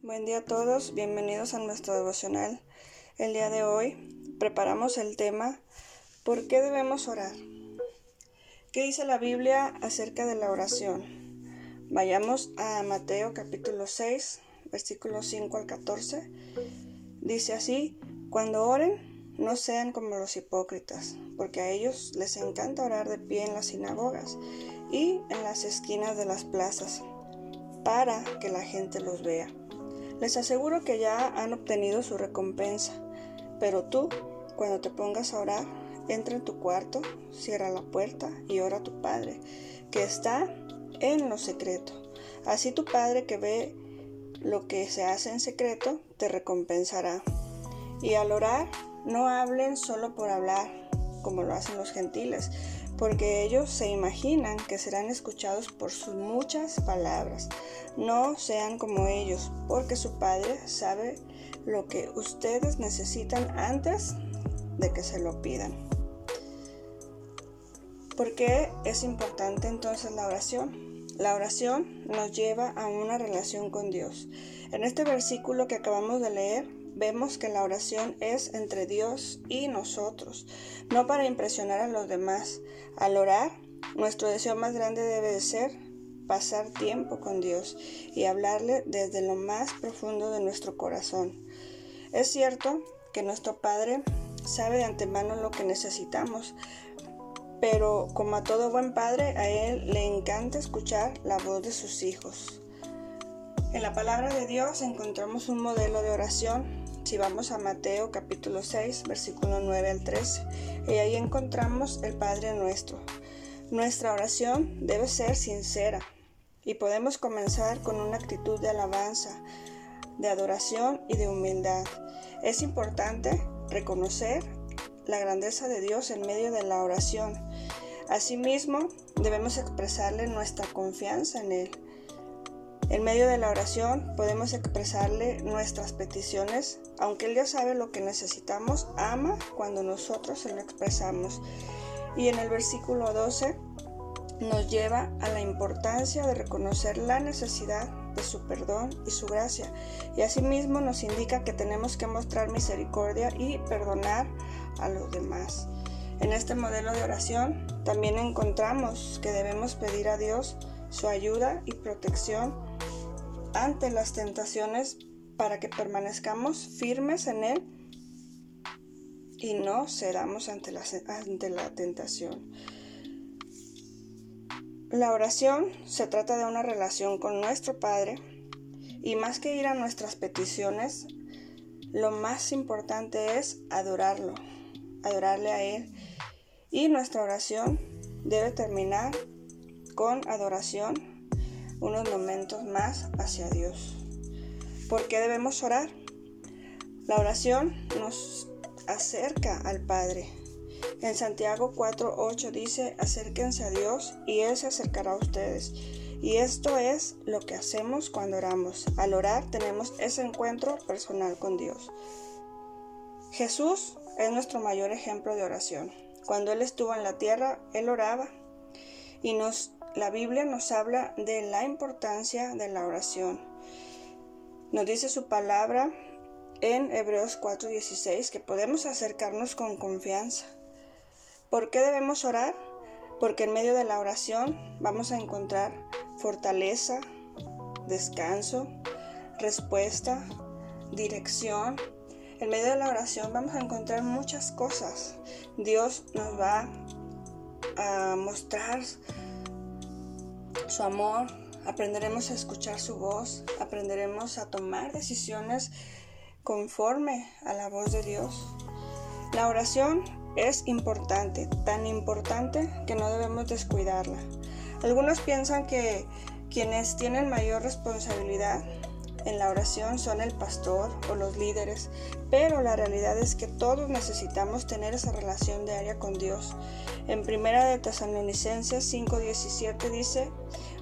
Buen día a todos, bienvenidos a nuestro devocional. El día de hoy preparamos el tema ¿Por qué debemos orar? ¿Qué dice la Biblia acerca de la oración? Vayamos a Mateo capítulo 6, versículos 5 al 14. Dice así, cuando oren, no sean como los hipócritas, porque a ellos les encanta orar de pie en las sinagogas y en las esquinas de las plazas, para que la gente los vea. Les aseguro que ya han obtenido su recompensa, pero tú, cuando te pongas a orar, entra en tu cuarto, cierra la puerta y ora a tu Padre, que está en lo secreto. Así tu Padre que ve lo que se hace en secreto, te recompensará. Y al orar, no hablen solo por hablar, como lo hacen los gentiles, porque ellos se imaginan que serán escuchados por sus muchas palabras. No sean como ellos, porque su Padre sabe lo que ustedes necesitan antes de que se lo pidan. ¿Por qué es importante entonces la oración? La oración nos lleva a una relación con Dios. En este versículo que acabamos de leer, vemos que la oración es entre Dios y nosotros, no para impresionar a los demás. Al orar, nuestro deseo más grande debe de ser pasar tiempo con Dios y hablarle desde lo más profundo de nuestro corazón. Es cierto que nuestro Padre sabe de antemano lo que necesitamos, pero como a todo buen padre, a Él le encanta escuchar la voz de sus hijos. En la palabra de Dios encontramos un modelo de oración si vamos a Mateo capítulo 6, versículo 9 al 13, y ahí encontramos el Padre nuestro. Nuestra oración debe ser sincera y podemos comenzar con una actitud de alabanza, de adoración y de humildad. Es importante reconocer la grandeza de Dios en medio de la oración. Asimismo, debemos expresarle nuestra confianza en Él en medio de la oración podemos expresarle nuestras peticiones, aunque Él ya sabe lo que necesitamos, ama cuando nosotros se lo expresamos. Y en el versículo 12 nos lleva a la importancia de reconocer la necesidad de su perdón y su gracia. Y asimismo nos indica que tenemos que mostrar misericordia y perdonar a los demás. En este modelo de oración también encontramos que debemos pedir a Dios su ayuda y protección ante las tentaciones para que permanezcamos firmes en Él y no cedamos ante la, ante la tentación. La oración se trata de una relación con nuestro Padre y más que ir a nuestras peticiones, lo más importante es adorarlo, adorarle a Él. Y nuestra oración debe terminar con adoración unos momentos más hacia Dios. ¿Por qué debemos orar? La oración nos acerca al Padre. En Santiago 4.8 dice, acérquense a Dios y Él se acercará a ustedes. Y esto es lo que hacemos cuando oramos. Al orar tenemos ese encuentro personal con Dios. Jesús es nuestro mayor ejemplo de oración. Cuando Él estuvo en la tierra, Él oraba y nos la Biblia nos habla de la importancia de la oración. Nos dice su palabra en Hebreos 4:16 que podemos acercarnos con confianza. ¿Por qué debemos orar? Porque en medio de la oración vamos a encontrar fortaleza, descanso, respuesta, dirección. En medio de la oración vamos a encontrar muchas cosas. Dios nos va a mostrar su amor, aprenderemos a escuchar su voz, aprenderemos a tomar decisiones conforme a la voz de Dios. La oración es importante, tan importante que no debemos descuidarla. Algunos piensan que quienes tienen mayor responsabilidad en la oración son el pastor o los líderes, pero la realidad es que todos necesitamos tener esa relación diaria con Dios. En primera de Tesalonicenses 5:17 dice,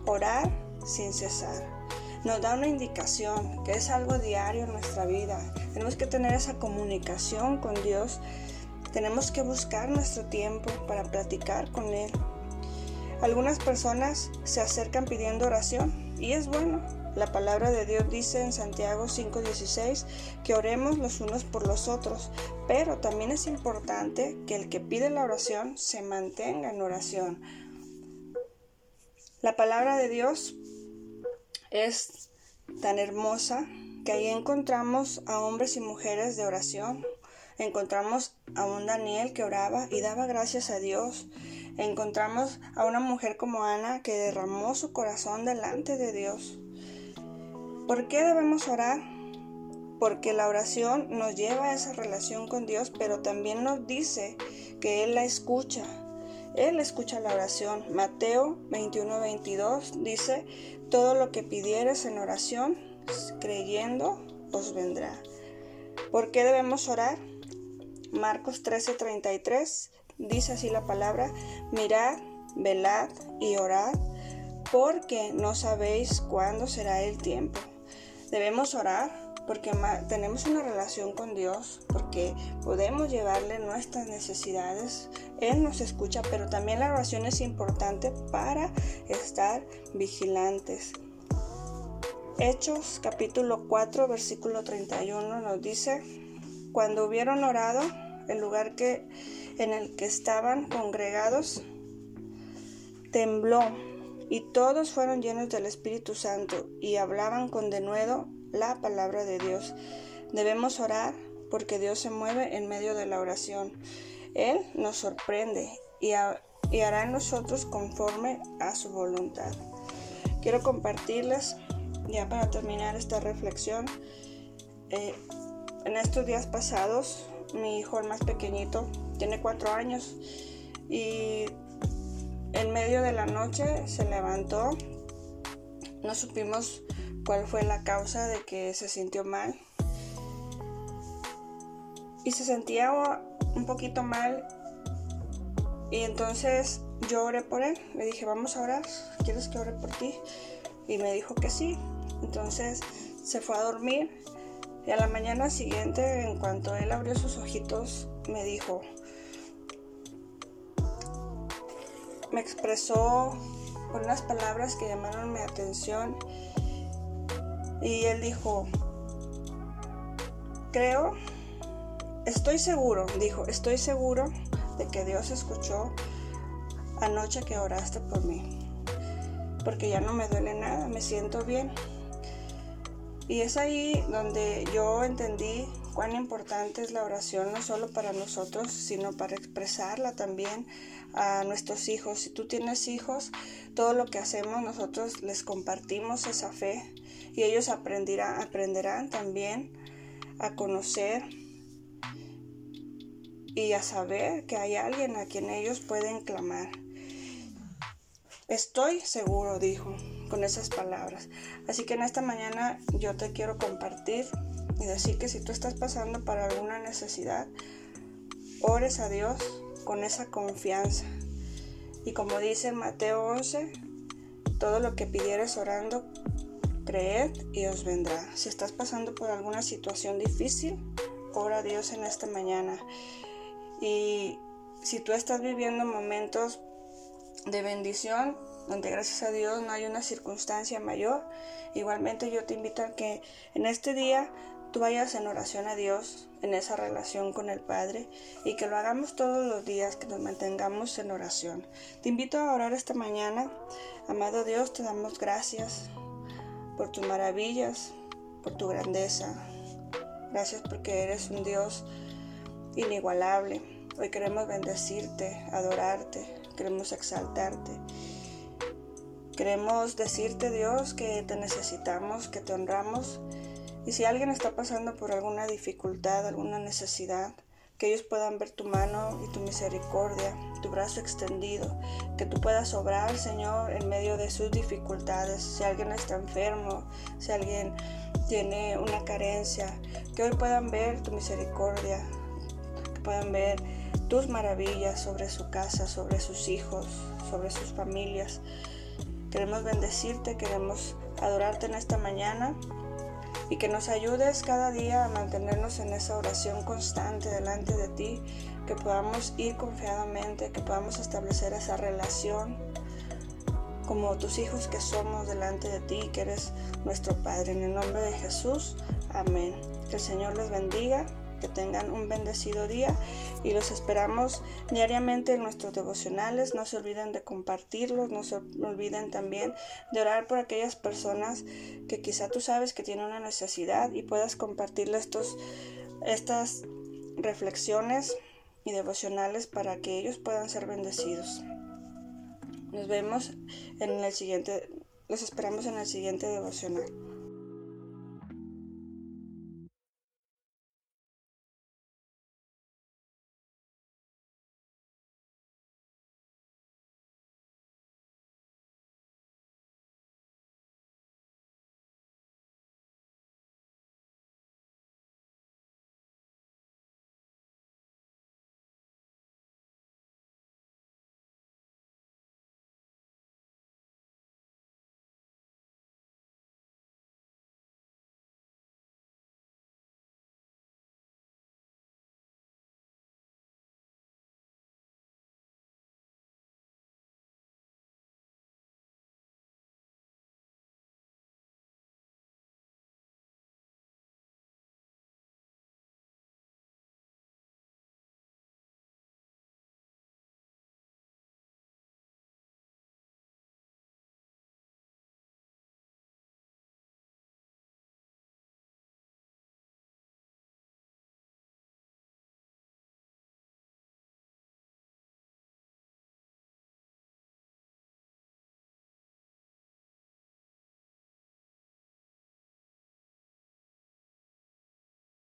orar sin cesar. Nos da una indicación que es algo diario en nuestra vida. Tenemos que tener esa comunicación con Dios. Tenemos que buscar nuestro tiempo para platicar con Él. Algunas personas se acercan pidiendo oración y es bueno, La palabra de Dios dice en Santiago 5:16 que oremos los unos por los otros, pero también es importante que el que pide la oración se mantenga en oración. La palabra de Dios es tan hermosa que ahí encontramos a hombres y mujeres de oración. Encontramos a un Daniel que oraba y daba gracias a Dios. Encontramos a una mujer como Ana que derramó su corazón delante de Dios. ¿Por qué debemos orar? Porque la oración nos lleva a esa relación con Dios, pero también nos dice que Él la escucha. Él escucha la oración. Mateo 21, 22 dice, todo lo que pidieres en oración, creyendo, os vendrá. ¿Por qué debemos orar? Marcos 13, 33 dice así la palabra, mirad, velad y orad, porque no sabéis cuándo será el tiempo. Debemos orar porque tenemos una relación con Dios, porque podemos llevarle nuestras necesidades. Él nos escucha, pero también la oración es importante para estar vigilantes. Hechos capítulo 4 versículo 31 nos dice, cuando hubieron orado, el lugar que, en el que estaban congregados tembló y todos fueron llenos del Espíritu Santo y hablaban con denuedo la palabra de Dios. Debemos orar porque Dios se mueve en medio de la oración. Él nos sorprende y, hará en nosotros conforme a su voluntad. Quiero compartirles, ya para terminar esta reflexión, eh, en estos días pasados, mi hijo el más pequeñito tiene cuatro años y en medio de la noche se levantó. No supimos cuál fue la causa de que se sintió mal. Y se sentía un poquito mal. Y entonces yo oré por él. Le dije, vamos a orar. ¿Quieres que ore por ti? Y me dijo que sí. Entonces se fue a dormir. Y a la mañana siguiente, en cuanto él abrió sus ojitos, me dijo, me expresó con unas palabras que llamaron mi atención y él dijo, creo, estoy seguro, dijo, estoy seguro de que Dios escuchó anoche que oraste por mí, porque ya no me duele nada, me siento bien. Y es ahí donde yo entendí cuán importante es la oración, no solo para nosotros, sino para expresarla también a nuestros hijos. Si tú tienes hijos, todo lo que hacemos nosotros les compartimos esa fe y ellos aprenderán, aprenderán también a conocer y a saber que hay alguien a quien ellos pueden clamar. Estoy seguro, dijo con esas palabras. Así que en esta mañana yo te quiero compartir y decir que si tú estás pasando por alguna necesidad, ores a Dios con esa confianza. Y como dice Mateo 11, todo lo que pidieres orando, creed y os vendrá. Si estás pasando por alguna situación difícil, ora a Dios en esta mañana. Y si tú estás viviendo momentos de bendición, donde gracias a Dios no hay una circunstancia mayor, igualmente yo te invito a que en este día tú vayas en oración a Dios, en esa relación con el Padre, y que lo hagamos todos los días, que nos mantengamos en oración. Te invito a orar esta mañana. Amado Dios, te damos gracias por tus maravillas, por tu grandeza. Gracias porque eres un Dios inigualable. Hoy queremos bendecirte, adorarte, queremos exaltarte. Queremos decirte, Dios, que te necesitamos, que te honramos. Y si alguien está pasando por alguna dificultad, alguna necesidad, que ellos puedan ver tu mano y tu misericordia, tu brazo extendido, que tú puedas obrar, Señor, en medio de sus dificultades. Si alguien está enfermo, si alguien tiene una carencia, que hoy puedan ver tu misericordia, que puedan ver tus maravillas sobre su casa, sobre sus hijos, sobre sus familias. Queremos bendecirte, queremos adorarte en esta mañana y que nos ayudes cada día a mantenernos en esa oración constante delante de ti, que podamos ir confiadamente, que podamos establecer esa relación como tus hijos que somos delante de ti, que eres nuestro Padre. En el nombre de Jesús, amén. Que el Señor les bendiga que tengan un bendecido día y los esperamos diariamente en nuestros devocionales. No se olviden de compartirlos, no se olviden también de orar por aquellas personas que quizá tú sabes que tienen una necesidad y puedas compartirles estos, estas reflexiones y devocionales para que ellos puedan ser bendecidos. Nos vemos en el siguiente, los esperamos en el siguiente devocional.